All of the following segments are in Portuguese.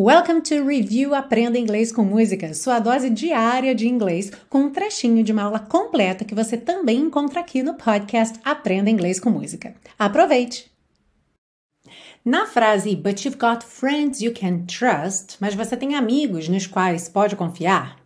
Welcome to Review Aprenda Inglês com Música, sua dose diária de inglês, com um trechinho de uma aula completa que você também encontra aqui no podcast Aprenda Inglês com Música. Aproveite! Na frase But you've got friends you can trust, mas você tem amigos nos quais pode confiar,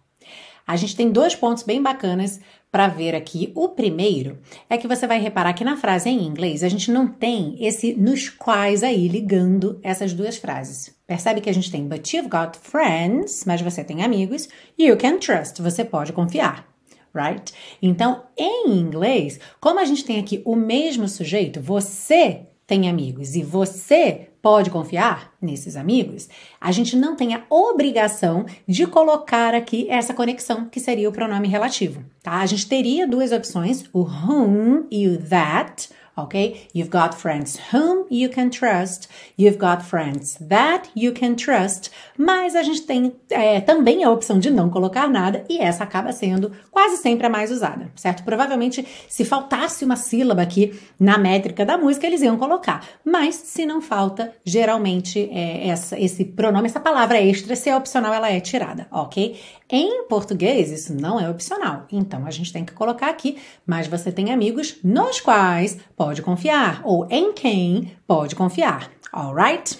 a gente tem dois pontos bem bacanas para ver aqui. O primeiro é que você vai reparar que na frase em inglês a gente não tem esse nos quais aí ligando essas duas frases. Percebe que a gente tem but you've got friends, mas você tem amigos, you can trust, você pode confiar. Right? Então, em inglês, como a gente tem aqui o mesmo sujeito, você tem amigos e você pode confiar nesses amigos, a gente não tem a obrigação de colocar aqui essa conexão, que seria o pronome relativo, tá? A gente teria duas opções, o whom e o that, ok? You've got friends whom you can trust, you've got friends that you can trust, mas a gente tem é, também a opção de não colocar nada e essa acaba sendo quase sempre a mais usada, certo? Provavelmente, se faltasse uma sílaba aqui na métrica da música, eles iam colocar, mas se não falta, geralmente é, essa, esse pronome, essa palavra extra, se é opcional, ela é tirada, ok? Em português, isso não é opcional, então a gente tem que colocar aqui, mas você tem amigos nos quais pode confiar, ou em quem pode confiar, alright?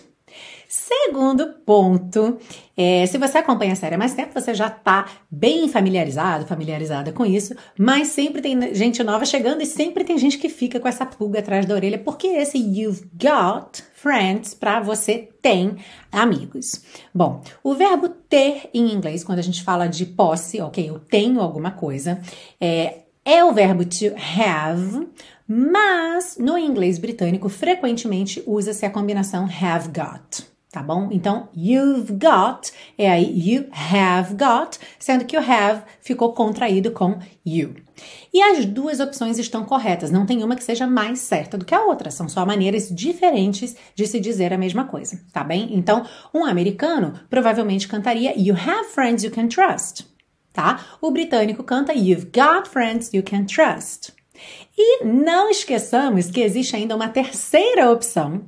Segundo ponto, é, se você acompanha a série há mais tempo, você já está bem familiarizado, familiarizada com isso, mas sempre tem gente nova chegando e sempre tem gente que fica com essa pulga atrás da orelha, porque esse you've got friends para você tem amigos. Bom, o verbo ter em inglês, quando a gente fala de posse, ok, eu tenho alguma coisa, é, é o verbo to have, mas no inglês britânico frequentemente usa-se a combinação have got tá bom? Então, you've got é aí you have got, sendo que o have ficou contraído com you. E as duas opções estão corretas, não tem uma que seja mais certa do que a outra, são só maneiras diferentes de se dizer a mesma coisa, tá bem? Então, um americano provavelmente cantaria You have friends you can trust, tá? O britânico canta You've got friends you can trust. E não esqueçamos que existe ainda uma terceira opção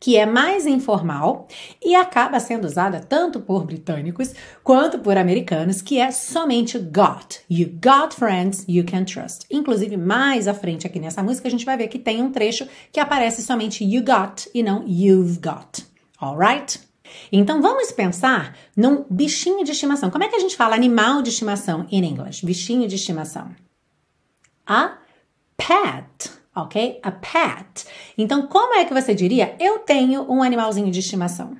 que é mais informal e acaba sendo usada tanto por britânicos quanto por americanos, que é somente got. You got friends you can trust. Inclusive, mais à frente aqui nessa música, a gente vai ver que tem um trecho que aparece somente you got e não you've got. Alright? Então vamos pensar num bichinho de estimação. Como é que a gente fala animal de estimação em inglês? Bichinho de estimação. A pet ok? A pet. Então, como é que você diria? Eu tenho um animalzinho de estimação.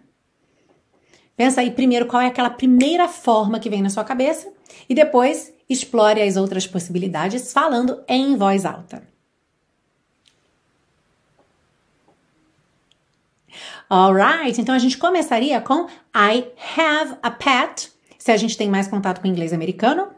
Pensa aí primeiro qual é aquela primeira forma que vem na sua cabeça e depois explore as outras possibilidades falando em voz alta. Alright, então a gente começaria com I have a pet, se a gente tem mais contato com o inglês americano.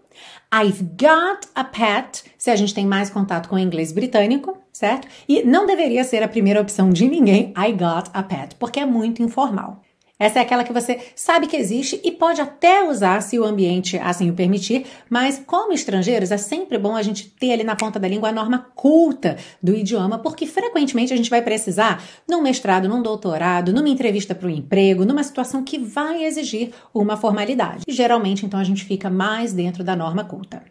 I've got a pet, se a gente tem mais contato com o inglês britânico, certo? E não deveria ser a primeira opção de ninguém, I got a pet, porque é muito informal. Essa é aquela que você sabe que existe e pode até usar se o ambiente assim o permitir, mas como estrangeiros é sempre bom a gente ter ali na ponta da língua a norma culta do idioma, porque frequentemente a gente vai precisar num mestrado, num doutorado, numa entrevista para o emprego, numa situação que vai exigir uma formalidade. E geralmente então a gente fica mais dentro da norma culta.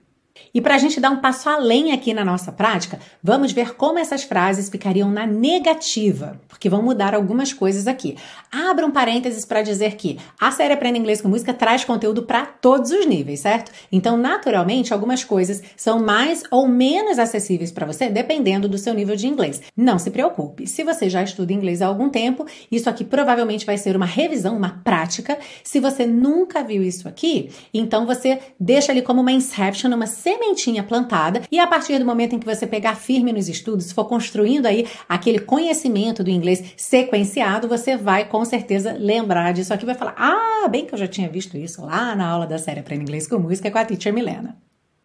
E para a gente dar um passo além aqui na nossa prática, vamos ver como essas frases ficariam na negativa, porque vão mudar algumas coisas aqui. Abra um parênteses para dizer que a série Aprenda Inglês com Música traz conteúdo para todos os níveis, certo? Então, naturalmente, algumas coisas são mais ou menos acessíveis para você, dependendo do seu nível de inglês. Não se preocupe, se você já estuda inglês há algum tempo, isso aqui provavelmente vai ser uma revisão, uma prática. Se você nunca viu isso aqui, então você deixa ali como uma inception, uma sementinha plantada e a partir do momento em que você pegar firme nos estudos, for construindo aí aquele conhecimento do inglês sequenciado, você vai com certeza lembrar disso aqui, vai falar: "Ah, bem que eu já tinha visto isso lá na aula da série Aprenda Inglês com Música com a teacher Milena".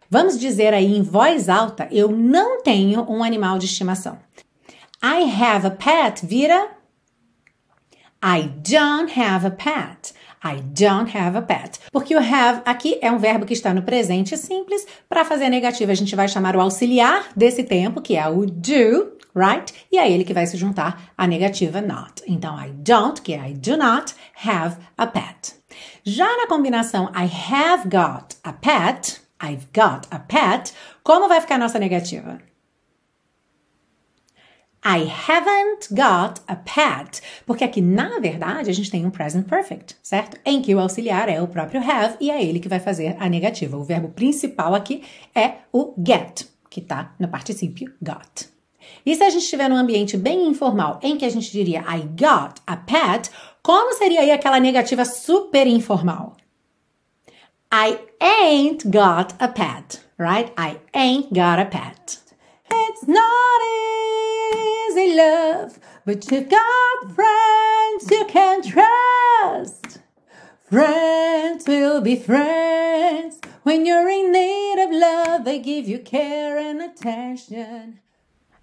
Vamos dizer aí em voz alta: eu não tenho um animal de estimação. I have a pet vira I don't have a pet. I don't have a pet. Porque o have aqui é um verbo que está no presente simples. Para fazer a negativa, a gente vai chamar o auxiliar desse tempo, que é o do, right? E é ele que vai se juntar à negativa not. Então, I don't, que é I do not, have a pet. Já na combinação I have got a pet, I've got a pet, como vai ficar a nossa negativa? I haven't got a pet. Porque aqui, na verdade, a gente tem um present perfect, certo? Em que o auxiliar é o próprio have e é ele que vai fazer a negativa. O verbo principal aqui é o get, que está no particípio got. E se a gente estiver num ambiente bem informal, em que a gente diria I got a pet, como seria aí aquela negativa super informal? I ain't got a pet, right? I ain't got a pet. It's not easy, love, but you've got friends you can trust. Friends will be friends. When you're in need of love, they give you care and attention.